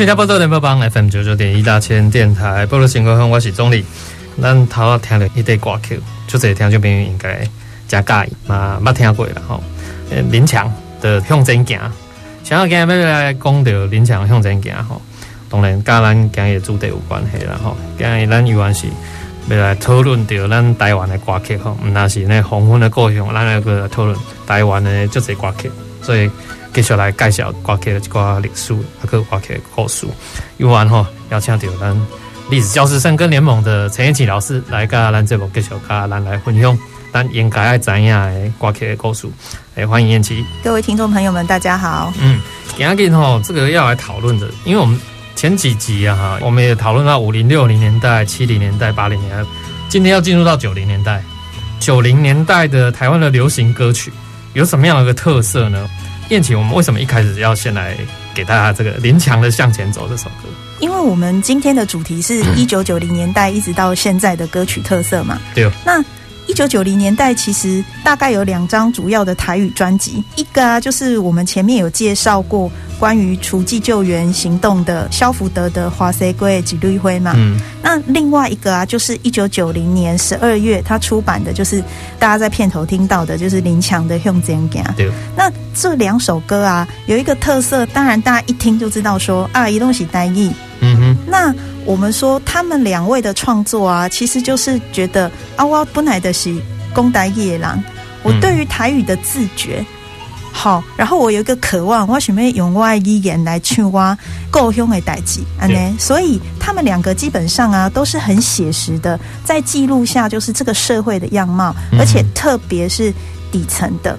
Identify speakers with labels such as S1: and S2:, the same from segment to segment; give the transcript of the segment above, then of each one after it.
S1: 新加坡多联播帮 FM 九九点一大千电台，报道新闻，我是总理。咱头啊听了一堆歌曲，就这听众朋友应该加介意嘛，捌听过了吼。林强的向前行，想要今日要来讲到林强向前行吼，当然跟咱今日主题有关系啦吼。今日咱依然是要来讨论到咱台湾的歌曲吼，唔那是那黄昏的故乡，咱来个讨论台湾的这些歌曲，所以。继续来介绍歌曲的一寡历史，啊，个歌曲的故事。有完吼，邀请到咱历史教师生跟联盟的陈彦启老师来跟咱这部继续跟咱来分享咱应该爱知影的歌曲的故事。哎，欢迎彦启。
S2: 各位听众朋友们，大家好。
S1: 嗯，今天吼，这个要来讨论的，因为我们前几集啊哈，我们也讨论到五零六零年代、七零年代、八零年代，今天要进入到九零年代。九零年代的台湾的流行歌曲有什么样的一个特色呢？彦启，我们为什么一开始要先来给大家这个林强的《向前走》这首歌？
S2: 因为我们今天的主题是 一九九零年代一直到现在的歌曲特色嘛。
S1: 对。
S2: 那一九九零年代其实大概有两张主要的台语专辑，一个啊就是我们前面有介绍过关于除妓救援行动的肖福德的《花西归几绿灰》嘛。嗯。那另外一个啊，就是一九九零年十二月他出版的，就是大家在片头听到的，就是林强的《向前行》。
S1: 对。
S2: 那这两首歌啊，有一个特色，当然大家一听就知道说啊，一东西单义。嗯哼。那。我们说他们两位的创作啊，其实就是觉得啊，我本来的是公台野狼，我对于台语的自觉。好，然后我有一个渴望，我想要用我的语言来唱我故乡的代际，安呢，所以他们两个基本上啊，都是很写实的，在记录下就是这个社会的样貌，而且特别是底层的。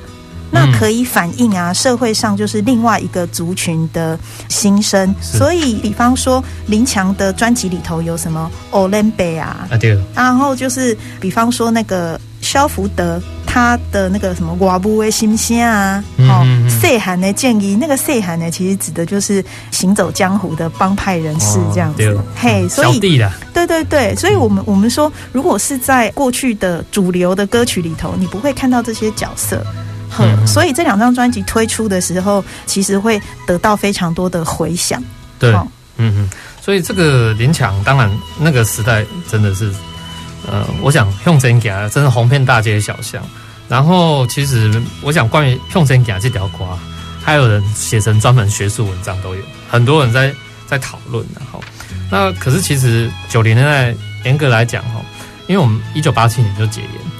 S2: 那可以反映啊，社会上就是另外一个族群的心声。所以，比方说林强的专辑里头有什么《欧伦贝》啊，啊对。然后就是，比方说那个肖福德他的那个什么《寡妇的心声》啊，哦，细汉的建议，那个细汉呢，其实指的就是行走江湖的帮派人士这样子。嘿，所以对对对，所以我们我们说，如果是在过去的主流的歌曲里头，你不会看到这些角色。嗯，所以这两张专辑推出的时候，其实会得到非常多的回响。
S1: 对，嗯嗯，所以这个林强，当然那个时代真的是，呃，我想向前行真的红遍大街小巷。然后，其实我想关于向前行这条瓜，还有人写成专门学术文章都有，很多人在在讨论。然后，那可是其实九零年代严格来讲，哈，因为我们一九八七年就解严。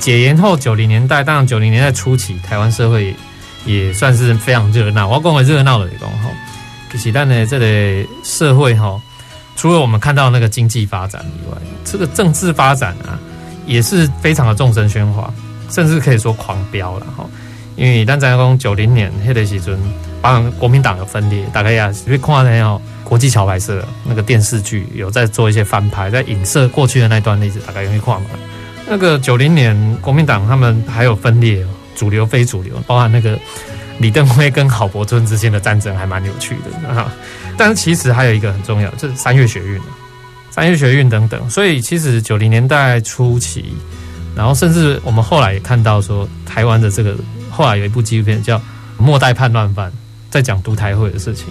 S1: 解严后九零年代，当然九零年代初期，台湾社会也算是非常热闹。我要讲的热闹的地方哈，其实但呢，这个社会哈，除了我们看到那个经济发展以外，这个政治发展啊，也是非常的众声喧哗，甚至可以说狂飙了哈。因为咱在讲九零年迄个时阵，包含国民党的分裂，大概也是看那哦，国际桥牌社那个电视剧有在做一些翻拍，在影射过去的那段历史，大概容易看嘛。那个九零年国民党他们还有分裂，主流非主流，包含那个李登辉跟郝柏村之间的战争，还蛮有趣的啊。但是其实还有一个很重要，就是三月学运，三月学运等等。所以其实九零年代初期，然后甚至我们后来也看到说，台湾的这个。后来有一部纪录片叫《末代叛乱犯》，在讲独台会的事情。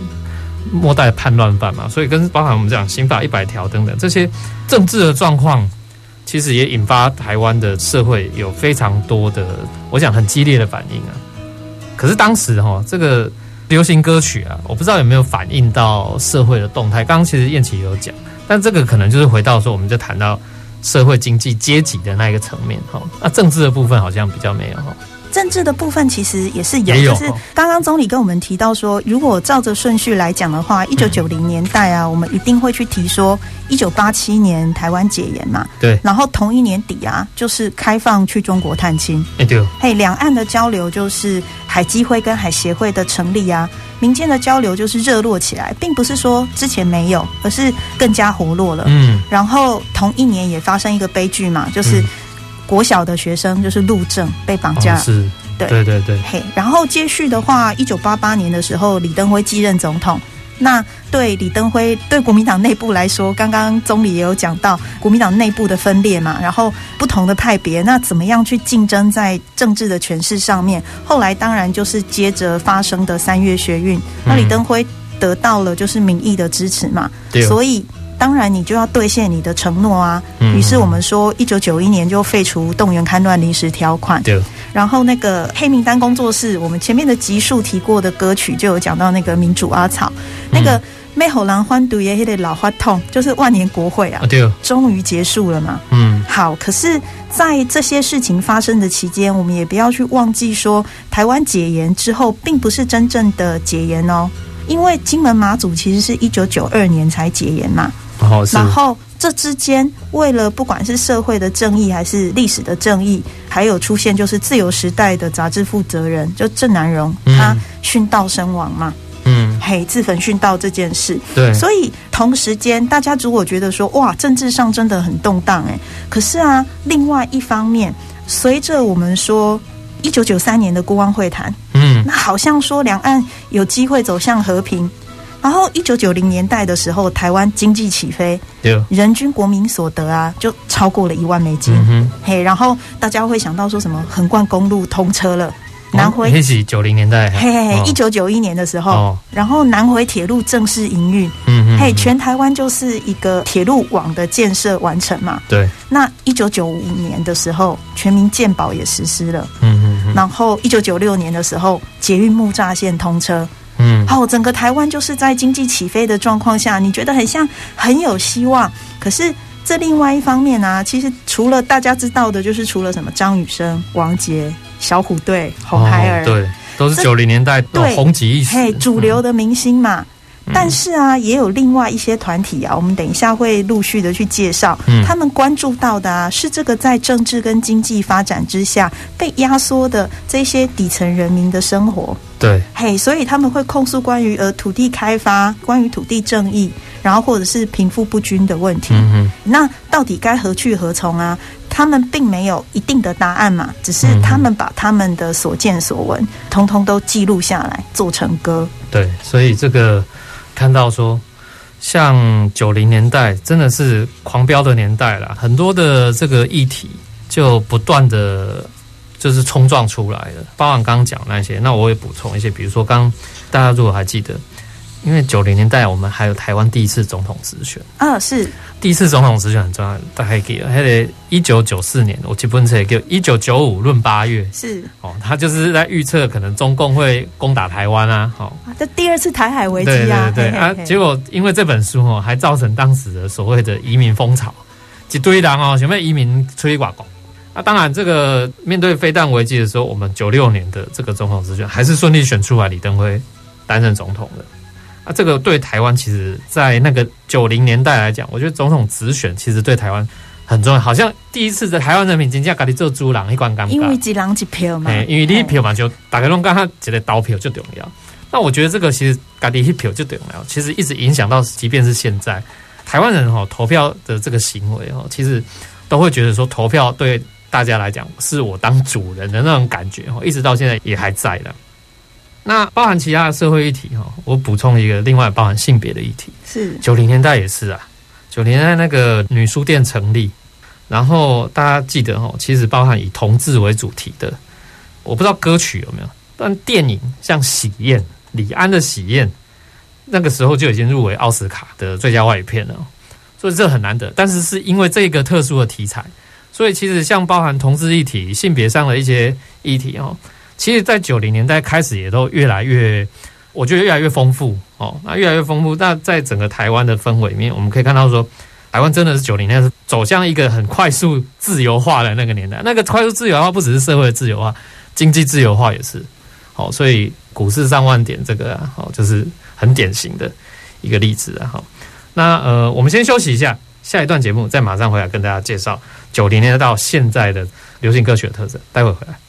S1: 末代叛乱犯嘛，所以跟包含我们讲刑法一百条等等这些政治的状况，其实也引发台湾的社会有非常多的，我想很激烈的反应啊。可是当时哈，这个流行歌曲啊，我不知道有没有反映到社会的动态。刚刚其实燕琪有讲，但这个可能就是回到说，我们就谈到社会经济阶级的那一个层面哈。那政治的部分好像比较没有哈。
S2: 政治的部分其实也是有，有。就是刚刚总理跟我们提到说，如果照着顺序来讲的话，一九九零年代啊，我们一定会去提说一九八七年台湾解严嘛，
S1: 对，
S2: 然后同一年底啊，就是开放去中国探亲，
S1: 哎对，
S2: 嘿，两岸的交流就是海基会跟海协会的成立啊，民间的交流就是热络起来，并不是说之前没有，而是更加活络了，嗯，然后同一年也发生一个悲剧嘛，就是。国小的学生就是陆正被绑架，
S1: 哦、是，对对对对。
S2: 嘿，然后接续的话，一九八八年的时候，李登辉继任总统。那对李登辉，对国民党内部来说，刚刚总理也有讲到国民党内部的分裂嘛，然后不同的派别，那怎么样去竞争在政治的权势上面？后来当然就是接着发生的三月学运，那李登辉得到了就是民意的支持嘛，所以。当然，你就要兑现你的承诺啊！于是我们说，一九九一年就废除动员戡乱临时条款。
S1: 对。
S2: 然后那个黑名单工作室，我们前面的集数提过的歌曲就有讲到那个民主阿草，那个美好兰欢独耶的老花痛，就是万年国会啊，
S1: 对，
S2: 终于结束了嘛。嗯。好，可是，在这些事情发生的期间，我们也不要去忘记说，台湾解严之后，并不是真正的解严哦，因为金门马祖其实是一九九二年才解严嘛。然后这之间，为了不管是社会的正义还是历史的正义，还有出现就是自由时代的杂志负责人就郑南榕，他殉道身亡嘛，嗯，嘿，自焚殉道这件事，
S1: 对，
S2: 所以同时间大家如果觉得说哇，政治上真的很动荡哎，可是啊，另外一方面，随着我们说一九九三年的国安会谈，嗯，那好像说两岸有机会走向和平。然后，一九九零年代的时候，台湾经济起飞，对人均国民所得啊，就超过了一万美金。嗯、嘿，然后大家会想到说什么？横贯公路通车了，南回。那是
S1: 九零年代。
S2: 嘿嘿嘿，一九九一年的时候，哦、然后南回铁路正式营运。嗯嘿，全台湾就是一个铁路网的建设完成嘛。
S1: 对。
S2: 那一九九五年的时候，全民健保也实施了。嗯嗯。然后一九九六年的时候，捷运木栅线通车。嗯，好，整个台湾就是在经济起飞的状况下，你觉得很像很有希望。可是这另外一方面呢、啊，其实除了大家知道的，就是除了什么张雨生、王杰、小虎队、红孩儿、哦，对，
S1: 都是九零年代对红极一时，
S2: 嘿，主流的明星嘛。嗯、但是啊，也有另外一些团体啊，我们等一下会陆续的去介绍，嗯、他们关注到的啊，是这个在政治跟经济发展之下被压缩的这些底层人民的生活。
S1: 对，
S2: 嘿，所以他们会控诉关于呃土地开发、关于土地正义，然后或者是贫富不均的问题。嗯，那到底该何去何从啊？他们并没有一定的答案嘛，只是他们把他们的所见所闻，通通都记录下来，做成歌。
S1: 对，所以这个看到说，像九零年代真的是狂飙的年代了，很多的这个议题就不断的。就是冲撞出来的，包含刚刚讲那些，那我也补充一些，比如说刚大家如果还记得，因为九零年代我们还有台湾第一次总统直选。
S2: 啊，是。
S1: 第一次总统直选很重要，大概给还得一九九四年，我记不记得给一九九五闰八月。
S2: 是。
S1: 哦，他就是在预测可能中共会攻打台湾啊，好，
S2: 这第二次台海危机啊，
S1: 对对对啊，结果因为这本书哦，还造成当时的所谓的移民风潮，一堆人哦，想要移民出去外国。啊，当然，这个面对飞弹危机的时候，我们九六年的这个总统直选还是顺利选出来李登辉担任总统的。啊，这个对台湾其实，在那个九零年代来讲，我觉得总统直选其实对台湾很重要。好像第一次在台湾人民真正家己做主人，一关尴尬。
S2: 因为一人一票嘛，
S1: 因为你一票嘛，就大家拢刚他觉得投票就重要。那我觉得这个其实家己一票就重要，其实一直影响到，即便是现在台湾人哈投票的这个行为哈，其实都会觉得说投票对大家来讲是我当主人的那种感觉哈，一直到现在也还在的。那包含其他的社会议题哈，我补充一个，另外包含性别的议题是九零年代也是啊，九零年代那个女书店成立，然后大家记得哈，其实包含以同志为主题的，我不知道歌曲有没有，但电影像《喜宴》，李安的《喜宴》，那个时候就已经入围奥斯卡的最佳外语片了，所以这很难得。但是是因为这个特殊的题材，所以其实像包含同志议题、性别上的一些议题哦。其实，在九零年代开始，也都越来越，我觉得越来越丰富哦。那越来越丰富，那在整个台湾的氛围里面，我们可以看到说，台湾真的是九零年代走向一个很快速自由化的那个年代。那个快速自由化不只是社会自由化，经济自由化也是。好，所以股市上万点这个啊，好，就是很典型的一个例子啊。好，那呃，我们先休息一下，下一段节目再马上回来跟大家介绍九零年代到现在的流行歌曲的特色。待会回来。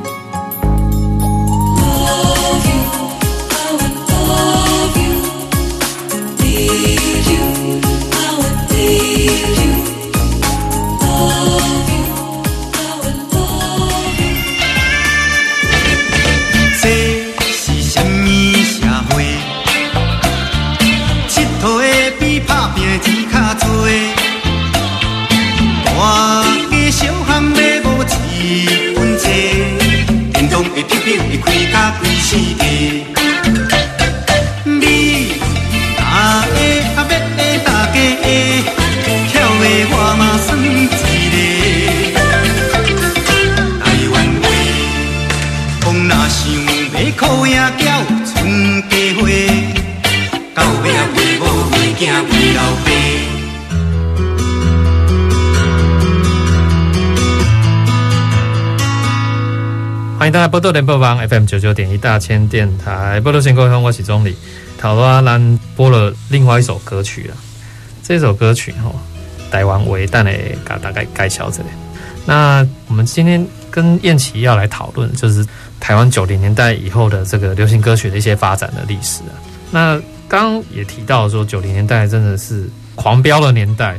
S1: 波多联播网 FM 九九点一大千电台波多新故乡，我是宗澧。陶阿兰播了另外一首歌曲了，这首歌曲哈，台湾为但的大概介绍这里。那我们今天跟燕琪要来讨论，就是台湾九零年代以后的这个流行歌曲的一些发展的历史啊。那刚刚也提到说，九零年代真的是狂飙的年代，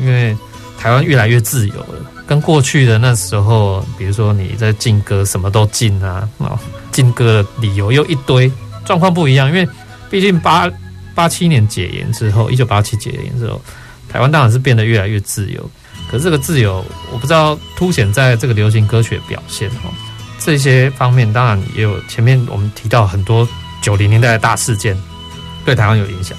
S1: 因为台湾越来越自由了。跟过去的那时候，比如说你在禁歌，什么都禁啊，啊，禁歌的理由又一堆，状况不一样。因为毕竟八八七年解严之后，一九八七解严之后，台湾当然是变得越来越自由。可是这个自由，我不知道凸显在这个流行歌曲的表现哦。这些方面当然也有前面我们提到很多九零年代的大事件对台湾有影响。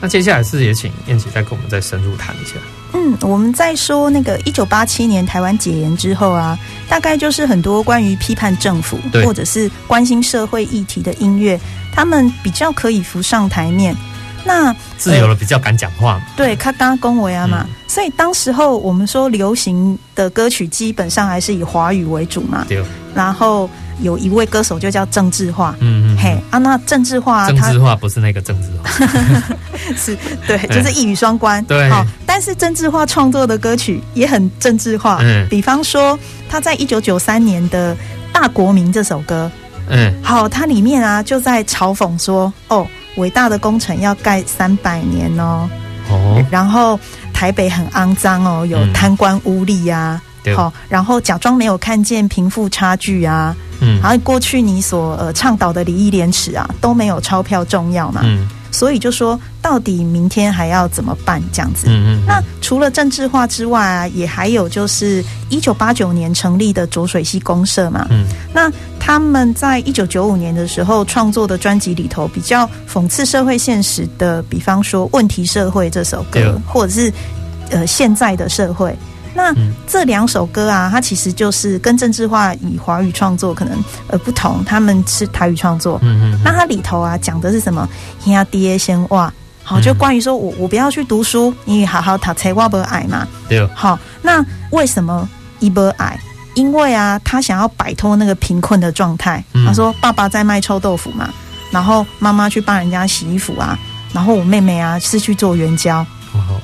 S1: 那接下来是也请燕琪再跟我们再深入谈一下。
S2: 嗯，我们在说那个一九八七年台湾解严之后啊，大概就是很多关于批判政府或者是关心社会议题的音乐，他们比较可以浮上台面。那
S1: 自由了，比较敢讲话。
S2: 对，他刚刚恭维啊嘛，所以当时候我们说流行的歌曲基本上还是以华语为主嘛。对，然后。有一位歌手就叫郑智化，嗯嗯，嘿啊，那郑智化，
S1: 郑智化不是那个郑智化，
S2: 是对，就是一语双关，对。好，但是郑智化创作的歌曲也很政治化，嗯，比方说他在一九九三年的《大国民》这首歌，嗯，好，它里面啊就在嘲讽说，哦，伟大的工程要盖三百年哦，哦，然后台北很肮脏哦，有贪官污吏啊。好，然后假装没有看见贫富差距啊，嗯，然后过去你所呃倡导的礼义廉耻啊都没有钞票重要嘛，嗯，所以就说到底明天还要怎么办这样子？
S1: 嗯嗯。
S2: 那除了政治化之外啊，也还有就是一九八九年成立的浊水溪公社嘛。
S1: 嗯。
S2: 那他们在一九九五年的时候创作的专辑里头，比较讽刺社会现实的，比方说《问题社会》这首歌，或者是呃现在的社会。那这两首歌啊，它其实就是跟政治化以华语创作可能呃不同，他们是台语创作。
S1: 嗯嗯。
S2: 那它里头啊讲的是什么？兄弟先哇，好，就关于说我我不要去读书，你好好读册，我不爱嘛。
S1: 对。
S2: 好，那为什么一不爱？因为啊，他想要摆脱那个贫困的状态。他说爸爸在卖臭豆腐嘛，然后妈妈去帮人家洗衣服啊，然后我妹妹啊是去做援交。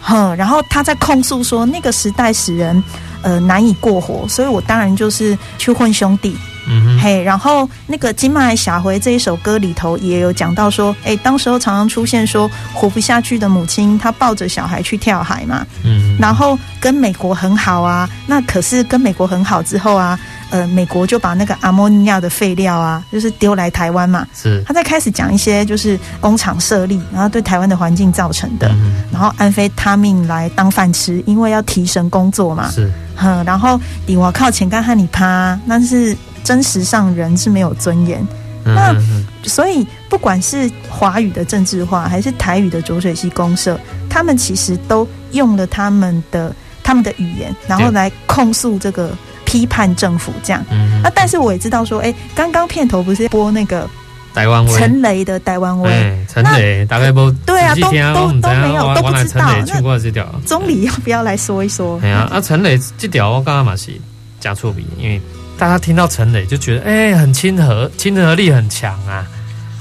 S2: 哼，然后他在控诉说，那个时代使人呃难以过活，所以我当然就是去混兄弟。
S1: 嗯
S2: 嘿，然后那个《金麦霞回》这一首歌里头也有讲到说，哎，当时候常常出现说活不下去的母亲，她抱着小孩去跳海嘛。
S1: 嗯，
S2: 然后跟美国很好啊，那可是跟美国很好之后啊。呃，美国就把那个阿莫尼亚的废料啊，就是丢来台湾嘛。
S1: 是，
S2: 他在开始讲一些就是工厂设立，然后对台湾的环境造成的，
S1: 嗯、
S2: 然后安非他命来当饭吃，因为要提神工作嘛。
S1: 是，
S2: 哼，然后你我靠钱干和你趴，但是真实上人是没有尊严。
S1: 嗯、
S2: 那所以不管是华语的政治化，还是台语的浊水溪公社，他们其实都用了他们的他们的语言，然后来控诉这个。批判政府这样，
S1: 嗯，
S2: 啊，但是我也知道说，哎、欸，刚刚片头不是播那个
S1: 台湾威
S2: 陈雷的台湾威，
S1: 陈雷大概不
S2: 对啊，都都都没有都不知道。
S1: 那
S2: 总理要不要来说一说？
S1: 哎呀，啊，陈雷这条我刚刚嘛是加错笔，因为大家听到陈雷就觉得，哎、欸，很亲和，亲和力很强啊。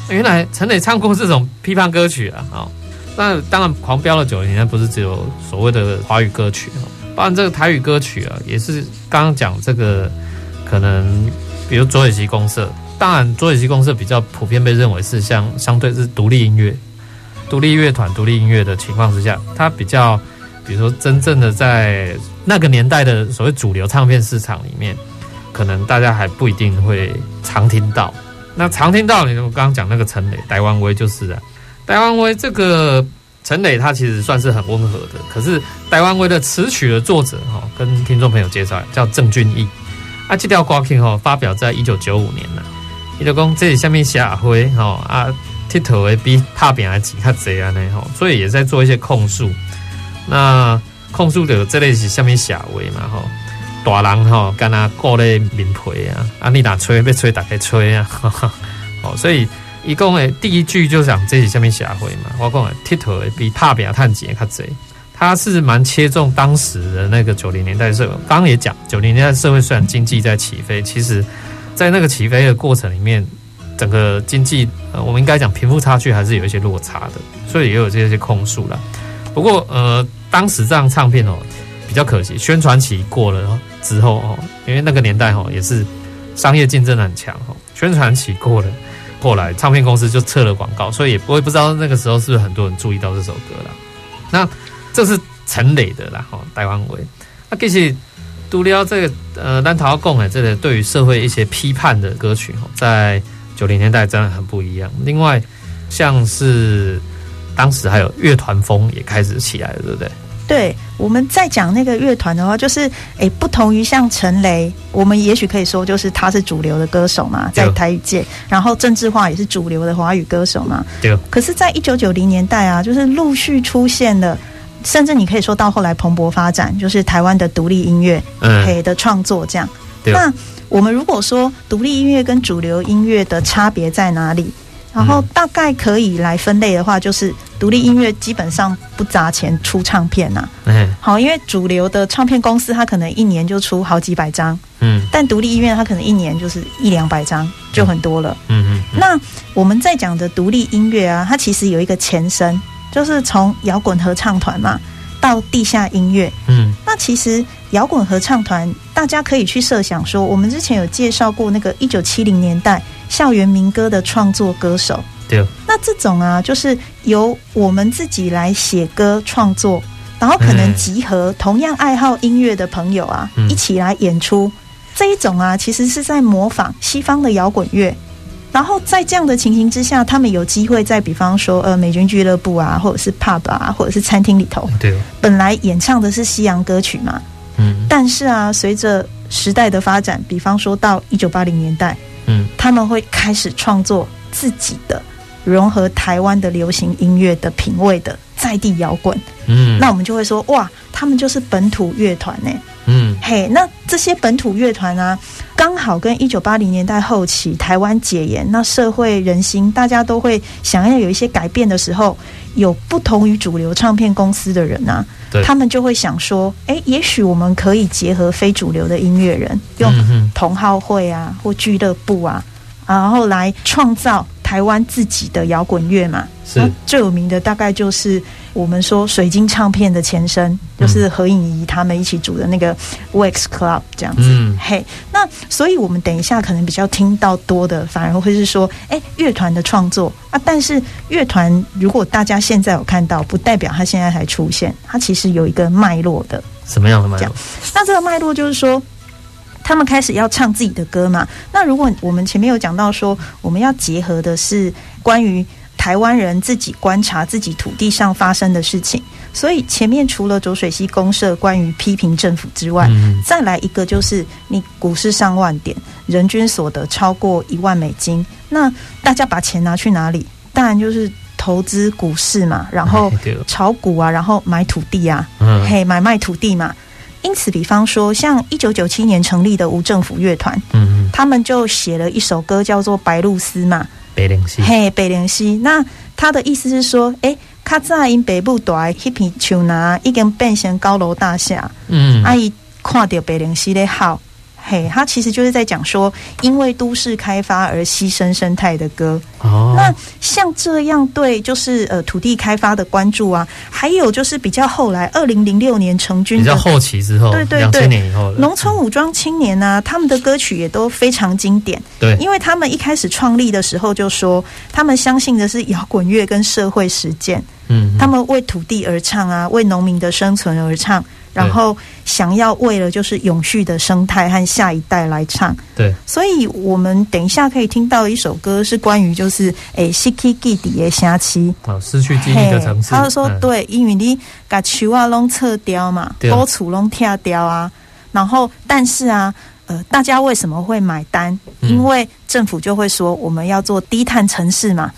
S1: 原来陈雷唱过这种批判歌曲啊，哦，那当然狂飙了九年，不是只有所谓的华语歌曲哦。包含这个台语歌曲啊，也是刚刚讲这个可能，比如浊水溪公社，当然浊水溪公社比较普遍被认为是像相对是独立音乐、独立乐团、独立音乐的情况之下，它比较，比如说真正的在那个年代的所谓主流唱片市场里面，可能大家还不一定会常听到。那常听到，你我刚刚讲那个陈雷、台湾威就是啊，台湾威这个。陈磊他其实算是很温和的，可是台湾威的词曲的作者哈，跟听众朋友介绍叫郑俊义啊，这条歌曲哈发表在一九九五年了。伊就讲这里下面社会哈啊，铁头的比拍拼的钱较济啊呢哈，所以也在做一些控诉。那控诉的这类是下面社会嘛哈，大人哈跟他过咧面皮啊，啊你打吹被吹打开吹啊，哦所以。一共诶，第一句就讲这是下面社会嘛，我讲诶，铁头诶比拍拼趁钱较济，他是蛮切中当时的那个九零年代社会。刚刚也讲，九零年代社会虽然经济在起飞，其实，在那个起飞的过程里面，整个经济呃，我们应该讲贫富差距还是有一些落差的，所以也有这些控诉啦。不过呃，当时这张唱片哦，比较可惜，宣传期过了之后哦，因为那个年代哦也是商业竞争很强哦，宣传期过了。后来唱片公司就撤了广告，所以也我也不知道那个时候是不是很多人注意到这首歌了。那这是陈磊的啦，哈，台湾威。那其实独立这个呃，咱头要讲的这个对于社会一些批判的歌曲，在九零年代真的很不一样。另外，像是当时还有乐团风也开始起来了，对不对？
S2: 对，我们在讲那个乐团的话，就是诶，不同于像陈雷，我们也许可以说，就是他是主流的歌手嘛，在台语界，然后政治化也是主流的华语歌手嘛。
S1: 对。
S2: 可是，在一九九零年代啊，就是陆续出现了，甚至你可以说到后来蓬勃发展，就是台湾的独立音乐，嗯，的创作这
S1: 样。
S2: 那我们如果说独立音乐跟主流音乐的差别在哪里？然后大概可以来分类的话，就是独立音乐基本上不砸钱出唱片呐、啊。
S1: 嗯，
S2: 好，因为主流的唱片公司它可能一年就出好几百张，
S1: 嗯，
S2: 但独立音乐它可能一年就是一两百张就很多了。
S1: 嗯嗯，嗯。
S2: 那我们在讲的独立音乐啊，它其实有一个前身，就是从摇滚合唱团嘛到地下音乐。
S1: 嗯，
S2: 那其实摇滚合唱团大家可以去设想说，我们之前有介绍过那个一九七零年代。校园民歌的创作歌手，
S1: 对，
S2: 那这种啊，就是由我们自己来写歌创作，然后可能集合同样爱好音乐的朋友啊，一起来演出。这一种啊，其实是在模仿西方的摇滚乐，然后在这样的情形之下，他们有机会在比方说呃美军俱乐部啊，或者是 pub 啊，或者是餐厅里头，
S1: 对，
S2: 本来演唱的是西洋歌曲嘛，嗯，但是啊，随着时代的发展，比方说到一九八零年代，嗯，他们会开始创作自己的融合台湾的流行音乐的品味的在地摇滚，嗯，那我们就会说哇，他们就是本土乐团呢。嗯，嘿，那这些本土乐团啊，刚好跟一九八零年代后期台湾解严，那社会人心大家都会想要有一些改变的时候，有不同于主流唱片公司的人啊，对，他们就会想说，哎，也许我们可以结合非主流的音乐人，用同好会啊或俱乐部啊，然后来创造台湾自己的摇滚乐嘛。是最有名的大概就是。我们说水晶唱片的前身就是何颖仪他们一起组的那个 Wax Club 这样子，嗯、嘿，那所以我们等一下可能比较听到多的，反而会是说，哎，乐团的创作啊，但是乐团如果大家现在有看到，不代表他现在才出现，它其实有一个脉络的，
S1: 什么样的脉络？
S2: 那这个脉络就是说，他们开始要唱自己的歌嘛。那如果我们前面有讲到说，我们要结合的是关于。台湾人自己观察自己土地上发生的事情，所以前面除了浊水溪公社关于批评政府之外，嗯，再来一个就是你股市上万点，人均所得超过一万美金，那大家把钱拿去哪里？当然就是投资股市嘛，然后炒股啊，然后买土地啊，嗯，嘿，买卖土地嘛。因此，比方说像一九九七年成立的无政府乐团，嗯，他们就写了一首歌叫做《白鹭鸶》嘛。
S1: 白鹭鸶，
S2: 嘿，白鹭鸶。那他的意思是说，哎、欸，卡扎因北部大一片树拿已经变成高楼大厦，嗯，阿姨看到白鹭鸶的好。嘿，他其实就是在讲说，因为都市开发而牺牲生态的歌。哦，那像这样对，就是呃土地开发的关注啊，还有就是比较后来，二零零六年成军，
S1: 比较后期之后，对对对，两千年以后，
S2: 农村武装青年啊，他们的歌曲也都非常经典。对，因为他们一开始创立的时候就说，他们相信的是摇滚乐跟社会实践。嗯，他们为土地而唱啊，为农民的生存而唱。然后想要为了就是永续的生态和下一代来唱，对，所以我们等一下可以听到一首歌是关于就是诶，失去记忆的城市，
S1: 哦，失去记忆的城市。
S2: 他就说对，因为你把树啊拢撤掉嘛，高处拢拆掉啊，然后但是啊。呃，大家为什么会买单？因为政府就会说我们要做低碳城市嘛，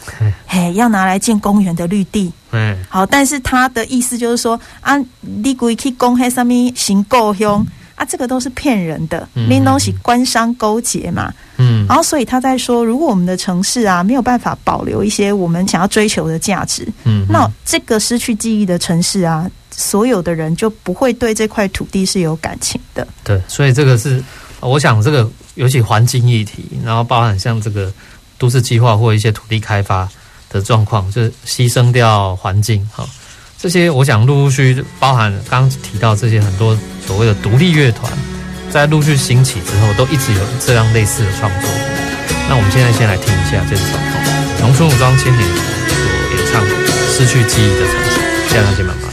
S2: 嘿，要拿来建公园的绿地。嗯，好，但是他的意思就是说啊，你故意去公黑上面行够凶啊，这个都是骗人的，那东西官商勾结嘛。嗯，然后所以他在说，如果我们的城市啊没有办法保留一些我们想要追求的价值，嗯，那这个失去记忆的城市啊，所有的人就不会对这块土地是有感情的。
S1: 对，所以这个是。我想这个尤其环境议题，然后包含像这个都市计划或一些土地开发的状况，就是牺牲掉环境哈，这些我想陆陆续续包含刚提到这些很多所谓的独立乐团，在陆续兴起之后，都一直有这样类似的创作。那我们现在先来听一下这首农村武装青年所演唱的《失去记忆的城市》，现在就慢慢。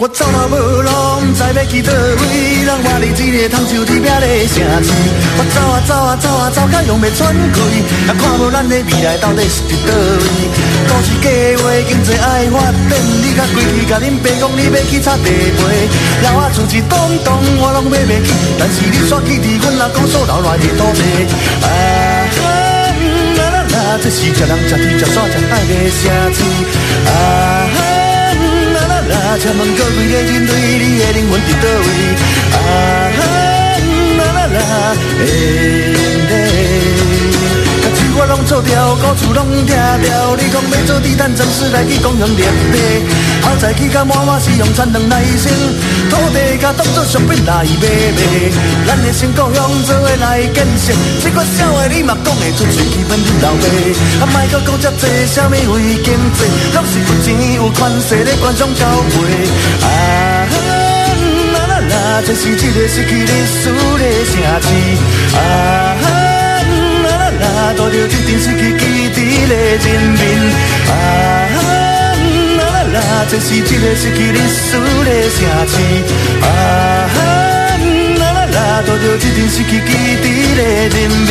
S1: 我走到无路，不知要去佗位，人我伫一个通州地边的城市。我走啊走啊走啊走，甲用袂喘气，也看无咱的未来到底是伫佗位。都市计划经济爱发展，你甲规矩甲恁爸讲你要去插地皮，老仔厝一栋栋我拢买袂起，但是你煞去伫阮阿公所留来的土地。啊哈啦啦啦，这是食人食天食煞食海的城市。啊千万个问各位的人类，你的灵魂伫倒位？啊啦啦啦，哎。拢做掉，高厝拢拆掉。你讲要做低碳城市来去公园绿地，后在去甲满满是用产能耐心，土地甲当作商品来卖卖。咱的新故乡做伙来建设，这款笑话你嘛讲会出嘴，去问恁老爸。啊，莫搁讲遮济，啥物为经济，拢是有钱有权势咧官商交配。啊啦啦啦，这是一个失去历史的城市。啊。啊，着一阵失去记忆的人民。啊啦啦啦，这是一个失去历史的城市。啊啦啦啦，多着一阵失去记忆的人民。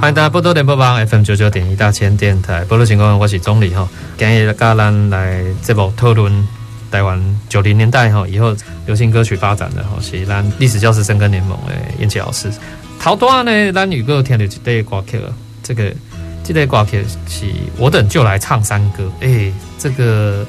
S1: 欢迎大家波多联播网 FM 九九点一大千电台，波多情况我是钟理哈，今日跟咱来这部讨论台湾九零年代哈以后流行歌曲发展的哈，是咱历史教师深耕联盟的燕琪老师。头段呢，咱有个听到一个歌曲，这个这个歌曲是我等就来唱山歌，诶、这个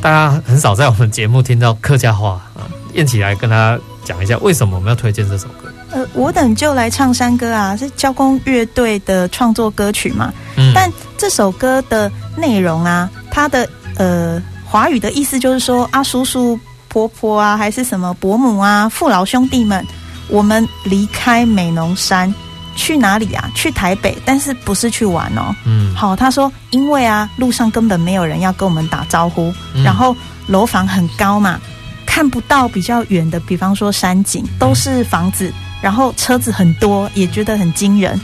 S1: 大家很少在我们节目听到客家话啊，燕琪来跟他讲一下为什么我们要推荐这首歌。
S2: 呃，我等就来唱山歌啊，是交工乐队的创作歌曲嘛。嗯。但这首歌的内容啊，它的呃华语的意思就是说啊，叔叔婆婆啊，还是什么伯母啊，父老兄弟们，我们离开美浓山去哪里啊？去台北，但是不是去玩哦。嗯。好，他说，因为啊，路上根本没有人要跟我们打招呼，嗯、然后楼房很高嘛，看不到比较远的，比方说山景，都是房子。然后车子很多，也觉得很惊人。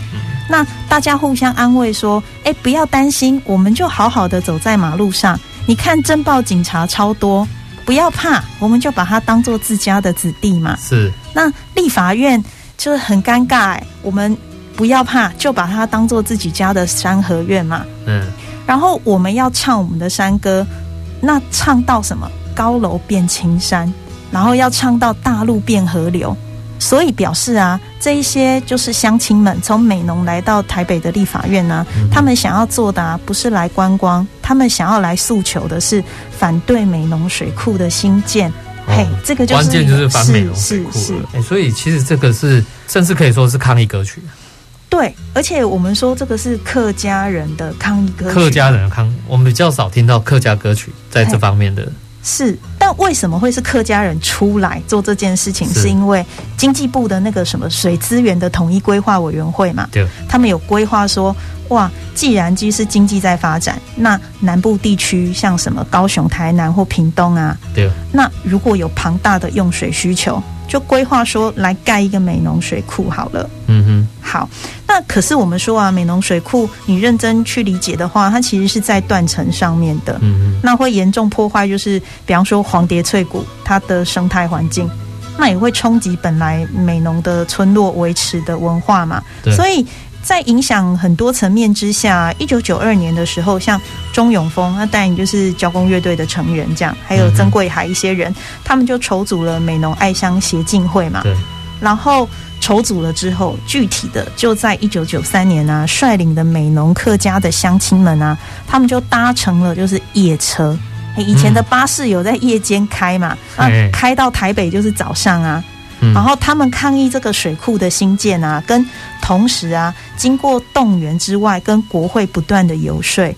S2: 那大家互相安慰说：“哎，不要担心，我们就好好的走在马路上。你看侦报警察超多，不要怕，我们就把它当做自家的子弟嘛。”
S1: 是。
S2: 那立法院就是很尴尬，哎，我们不要怕，就把它当做自己家的山河院嘛。嗯。然后我们要唱我们的山歌，那唱到什么？高楼变青山，然后要唱到大路变河流。所以表示啊，这一些就是乡亲们从美浓来到台北的立法院呢、啊嗯，他们想要做的啊，不是来观光，他们想要来诉求的是反对美浓水库的兴建。哦、嘿，这个就是关
S1: 键就是反美浓水库。是是，是、欸。所以其实这个是甚至可以说是抗议歌曲。
S2: 对，而且我们说这个是客家人的抗议歌曲。
S1: 客家人的抗议，我们比较少听到客家歌曲在这方面的。
S2: 是，但为什么会是客家人出来做这件事情？是因为经济部的那个什么水资源的统一规划委员会嘛？对，他们有规划说，哇，既然其实经济在发展，那南部地区像什么高雄、台南或屏东啊，对，那如果有庞大的用水需求。就规划说来盖一个美浓水库好了。嗯哼，好。那可是我们说啊，美浓水库，你认真去理解的话，它其实是在断层上面的。嗯哼，那会严重破坏，就是比方说黄蝶翠谷它的生态环境，那也会冲击本来美浓的村落维持的文化嘛。对，所以。在影响很多层面之下，一九九二年的时候，像钟永峰，那当然就是交工乐队的成员，这样还有曾贵海一些人，他们就筹组了美浓爱乡协进会嘛。对。然后筹组了之后，具体的就在一九九三年啊，率领的美浓客家的乡亲们啊，他们就搭乘了就是夜车，以前的巴士有在夜间开嘛，啊，开到台北就是早上啊。然后他们抗议这个水库的兴建啊，跟同时啊，经过动员之外，跟国会不断的游说。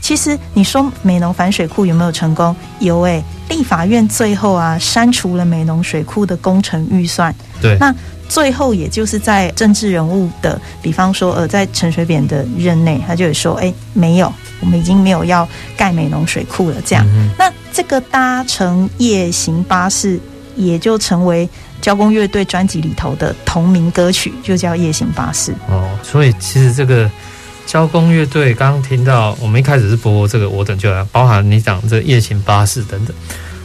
S2: 其实你说美浓反水库有没有成功？有诶、欸，立法院最后啊删除了美浓水库的工程预算。对，那最后也就是在政治人物的，比方说呃，在陈水扁的任内，他就有说，哎，没有，我们已经没有要盖美浓水库了。这样，嗯、那这个搭乘夜行巴士，也就成为交工乐队专辑里头的同名歌曲，就叫《夜行巴士》。
S1: 哦，所以其实这个。交工乐队刚刚听到，我们一开始是播这个《我等就来》，包含你讲这夜行巴士等等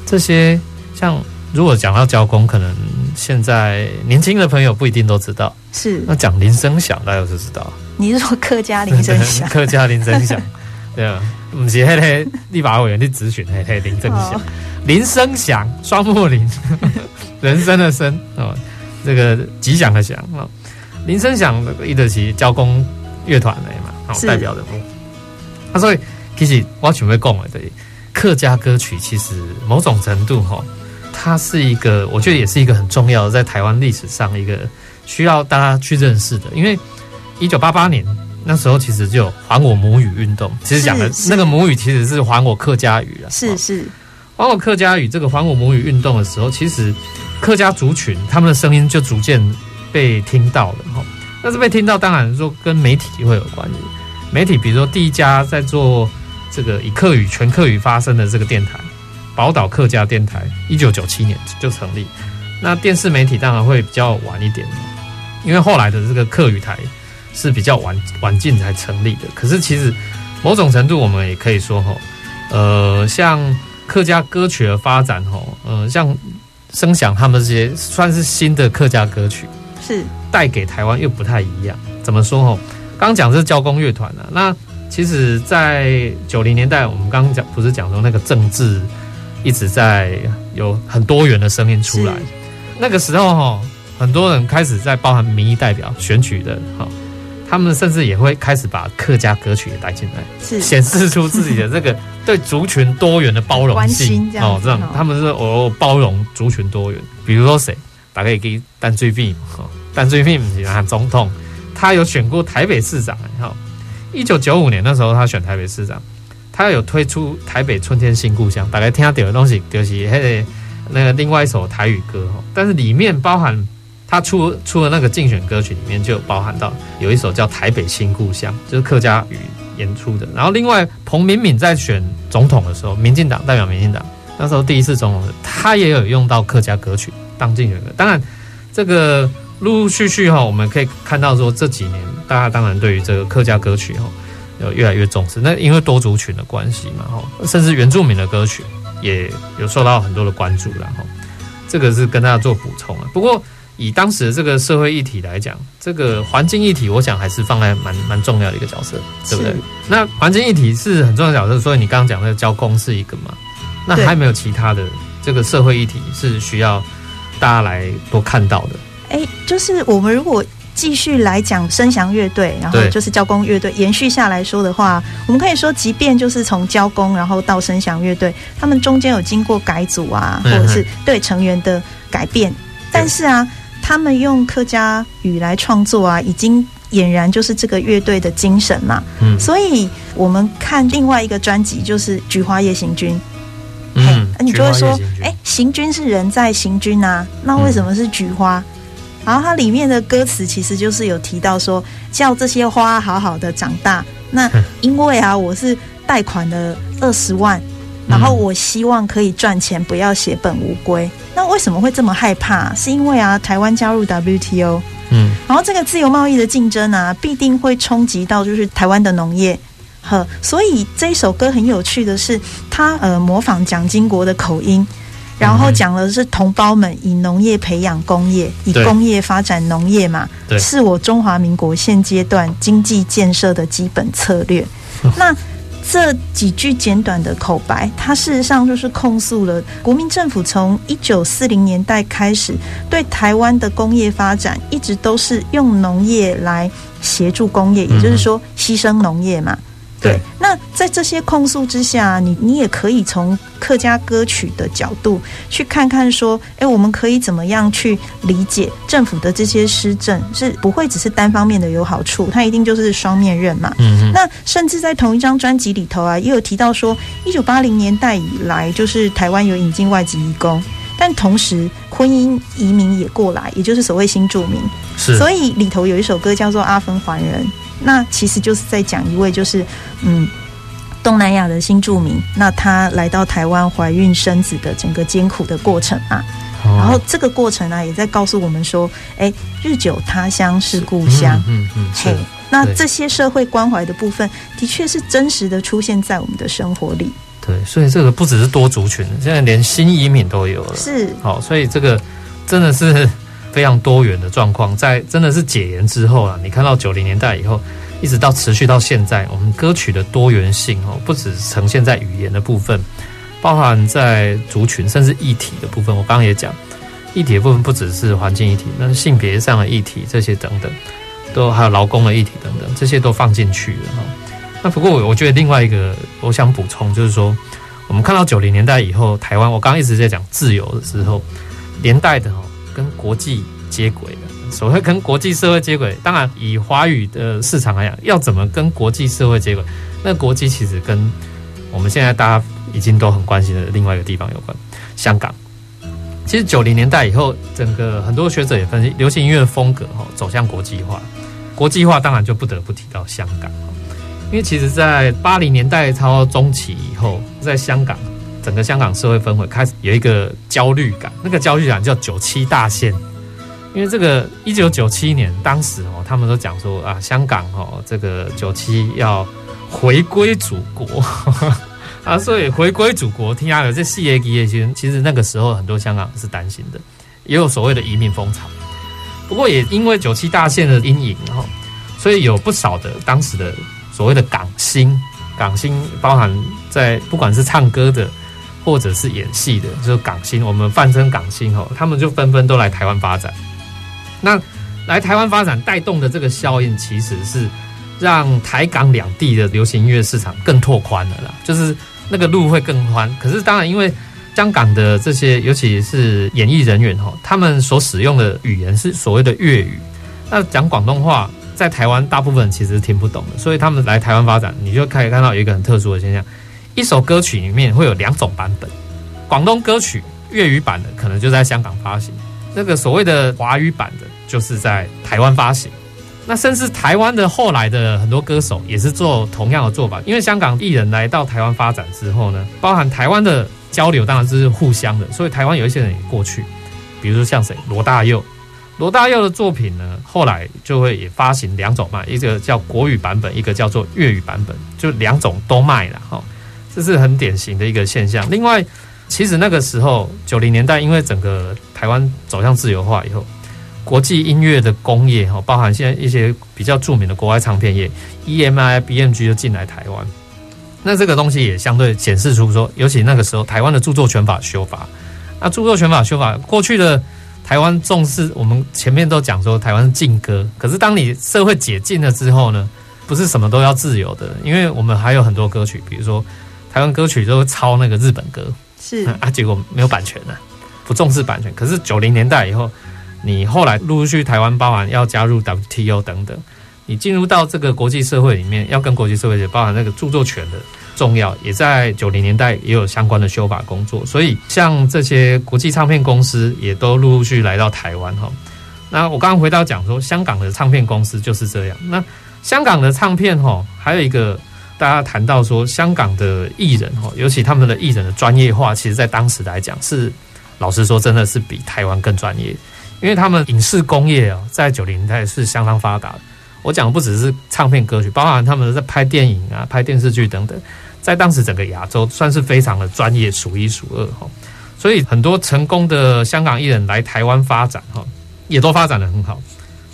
S1: 这些。像如果讲到交工，可能现在年轻的朋友不一定都知道。
S2: 是。
S1: 那讲铃声响，大家就知道。
S2: 你是说客家铃声响？
S1: 客家铃声响，对啊，不是那个立法委员去质询，嘿嘿，林正祥，林声祥，双木林，人生的生哦，这个吉祥的祥哦，林声响一直是交工乐团的嘛。好，代表人物。他说：“其实我准备讲了，对客家歌曲，其实某种程度哈，它是一个，我觉得也是一个很重要的，在台湾历史上一个需要大家去认识的。因为一九八八年那时候，其实就还我母语运动。其实讲的那个母语，其实是还我客家语了。
S2: 是是，
S1: 还我客家语这个还我母语运动的时候，其实客家族群他们的声音就逐渐被听到了哈。”但是被听到，当然说跟媒体会有关系。媒体比如说第一家在做这个以客语全客语发声的这个电台，宝岛客家电台，一九九七年就成立。那电视媒体当然会比较晚一点，因为后来的这个客语台是比较晚晚近才成立的。可是其实某种程度我们也可以说哈，呃，像客家歌曲的发展哈，呃，像声响他们这些算是新的客家歌曲。
S2: 是
S1: 带给台湾又不太一样，怎么说吼？刚讲是交工乐团啊，那其实，在九零年代，我们刚刚讲不是讲说那个政治一直在有很多元的声音出来，那个时候哈，很多人开始在包含民意代表选举的哈，他们甚至也会开始把客家歌曲也带进来，是显示出自己的这个 对族群多元的包容性哦，这样他们是哦包容族群多元，比如说谁？大概可以淡水 V 哈，淡水 V 不是啊总统，他有选过台北市长。哈，一九九五年那时候他选台北市长，他有推出台北春天新故乡。大概听他点的东西就是那个那个另外一首台语歌哈，但是里面包含他出出的那个竞选歌曲里面就包含到有一首叫台北新故乡，就是客家语演出的。然后另外彭敏敏在选总统的时候，民进党代表民进党，那时候第一次总统，他也有用到客家歌曲。当竞选歌，当然，这个陆陆续续哈，我们可以看到说这几年，大家当然对于这个客家歌曲哈，有越来越重视。那因为多族群的关系嘛哈，甚至原住民的歌曲也有受到很多的关注然后，这个是跟大家做补充啊。不过以当时的这个社会议题来讲，这个环境议题，我想还是放在蛮蛮重要的一个角色，对不对？那环境议题是很重要的角色，所以你刚刚讲的交工是一个嘛？那还有没有其他的这个社会议题是需要？大家来多看到的，
S2: 哎，就是我们如果继续来讲声翔乐队，然后就是交工乐队延续下来说的话，我们可以说，即便就是从交工然后到声翔乐队，他们中间有经过改组啊，或者是对成员的改变，但是啊，他们用客家语来创作啊，已经俨然就是这个乐队的精神嘛。嗯，所以我们看另外一个专辑，就是《菊花夜行军》。嗯，你就会说，哎，行军是人在行军啊，那为什么是菊花？嗯、然后它里面的歌词其实就是有提到说，叫这些花好好的长大。那因为啊，我是贷款了二十万，然后我希望可以赚钱，不要血本无归。那为什么会这么害怕？是因为啊，台湾加入 WTO，嗯，然后这个自由贸易的竞争啊，必定会冲击到就是台湾的农业。呵，所以这一首歌很有趣的是，他呃模仿蒋经国的口音，然后讲的是同胞们以农业培养工业，以工业发展农业嘛，是我中华民国现阶段经济建设的基本策略。那这几句简短的口白，它事实上就是控诉了国民政府从一九四零年代开始对台湾的工业发展，一直都是用农业来协助工业，也就是说牺牲农业嘛。对，那在这些控诉之下，你你也可以从客家歌曲的角度去看看，说，哎，我们可以怎么样去理解政府的这些施政，是不会只是单方面的有好处，它一定就是双面刃嘛。嗯，那甚至在同一张专辑里头啊，也有提到说，一九八零年代以来，就是台湾有引进外籍移工，但同时婚姻移民也过来，也就是所谓新住民。
S1: 是，
S2: 所以里头有一首歌叫做《阿芬还人》，那其实就是在讲一位就是嗯东南亚的新住民，那他来到台湾怀孕生子的整个艰苦的过程啊。然后这个过程呢、啊，也在告诉我们说，哎，日久他乡是故乡。嗯嗯，嗯，嘿，那这些社会关怀的部分，的确是真实的出现在我们的生活里。
S1: 对，所以这个不只是多族群，现在连新移民都有了。
S2: 是，
S1: 好，所以这个真的是非常多元的状况。在真的是解严之后啊，你看到九零年代以后，一直到持续到现在，我们歌曲的多元性哦，不只呈现在语言的部分。包含在族群甚至议题的部分，我刚刚也讲，议题的部分不只是环境议题，那性别上的议题这些等等，都还有劳工的议题等等，这些都放进去了哈。那不过我我觉得另外一个我想补充就是说，我们看到九零年代以后，台湾我刚刚一直在讲自由的时候，连带的哈跟国际接轨的，所谓跟国际社会接轨，当然以华语的市场来讲，要怎么跟国际社会接轨？那国际其实跟我们现在大家。已经都很关心的另外一个地方有关香港。其实九零年代以后，整个很多学者也分析，流行音乐的风格哈走向国际化。国际化当然就不得不提到香港，因为其实，在八零年代超中期以后，在香港整个香港社会氛围开始有一个焦虑感，那个焦虑感叫九七大限。因为这个一九九七年，当时哦，他们都讲说啊，香港哦，这个九七要回归祖国。啊，所以回归祖国，听下有这四个字的时候，其实那个时候很多香港是担心的，也有所谓的移民风潮。不过也因为九七大限的阴影，哈，所以有不少的当时的所谓的港星，港星包含在不管是唱歌的或者是演戏的，就是港星，我们泛称港星，吼，他们就纷纷都来台湾发展。那来台湾发展带动的这个效应，其实是让台港两地的流行音乐市场更拓宽了啦，就是。那个路会更宽，可是当然，因为香港的这些，尤其是演艺人员哈，他们所使用的语言是所谓的粤语，那讲广东话，在台湾大部分其实听不懂的，所以他们来台湾发展，你就可以看到有一个很特殊的现象，一首歌曲里面会有两种版本，广东歌曲粤语版的可能就在香港发行，那个所谓的华语版的，就是在台湾发行。那甚至台湾的后来的很多歌手也是做同样的做法，因为香港艺人来到台湾发展之后呢，包含台湾的交流当然是互相的，所以台湾有一些人也过去，比如说像谁罗大佑，罗大佑的作品呢，后来就会也发行两种嘛，一个叫国语版本，一个叫做粤语版本，就两种都卖了哈，这是很典型的一个现象。另外，其实那个时候九零年代，因为整个台湾走向自由化以后。国际音乐的工业哈，包含现在一些比较著名的国外唱片业，EMI、BMG 就进来台湾。那这个东西也相对显示出说，尤其那个时候台湾的著作权法修法。那著作权法修法，过去的台湾重视，我们前面都讲说台湾是禁歌，可是当你社会解禁了之后呢，不是什么都要自由的，因为我们还有很多歌曲，比如说台湾歌曲都会抄那个日本歌，
S2: 是
S1: 啊，结果没有版权啊，不重视版权。可是九零年代以后。你后来陆陆续续台湾包含要加入 WTO 等等，你进入到这个国际社会里面，要跟国际社会也包含那个著作权的重要，也在九零年代也有相关的修法工作。所以像这些国际唱片公司也都陆陆续来到台湾哈。那我刚刚回到讲说，香港的唱片公司就是这样。那香港的唱片哈，还有一个大家谈到说，香港的艺人哈，尤其他们的艺人的专业化，其实在当时来讲是，老实说，真的是比台湾更专业。因为他们影视工业啊，在九零年代是相当发达的。我讲的不只是唱片歌曲，包含他们在拍电影啊、拍电视剧等等，在当时整个亚洲算是非常的专业，数一数二哈。所以很多成功的香港艺人来台湾发展哈，也都发展得很好。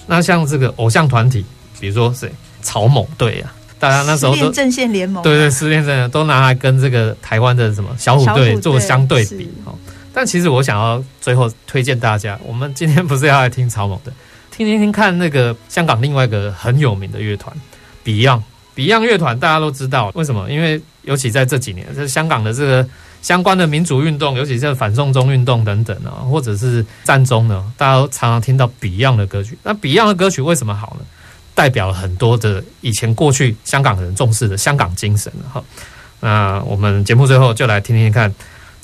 S1: 那像这个偶像团体，比如说谁，草蜢队啊，大家那时候都
S2: 阵线联盟，
S1: 对对，失恋阵线都拿来跟这个台湾的什么小虎队做相对比哈。但其实我想要最后推荐大家，我们今天不是要来听草蜢的，听听听看那个香港另外一个很有名的乐团 Beyond。Beyond 乐团大家都知道为什么？因为尤其在这几年，在香港的这个相关的民主运动，尤其是反送中运动等等啊，或者是战争呢，大家都常常听到 Beyond 的歌曲。那 Beyond 的歌曲为什么好呢？代表了很多的以前过去香港人重视的香港精神哈。那我们节目最后就来听听看。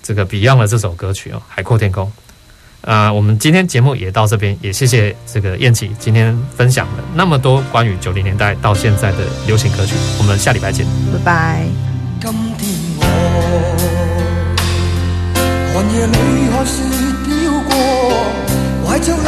S1: 这个 Beyond 的这首歌曲哦，《海阔天空》。啊，我们今天节目也到这边，也谢谢这个燕琪今天分享了那么多关于九零年代到现在的流行歌曲。我们下礼拜见，
S2: 拜拜。
S3: 今天我寒夜里看雪飘过，怀着冷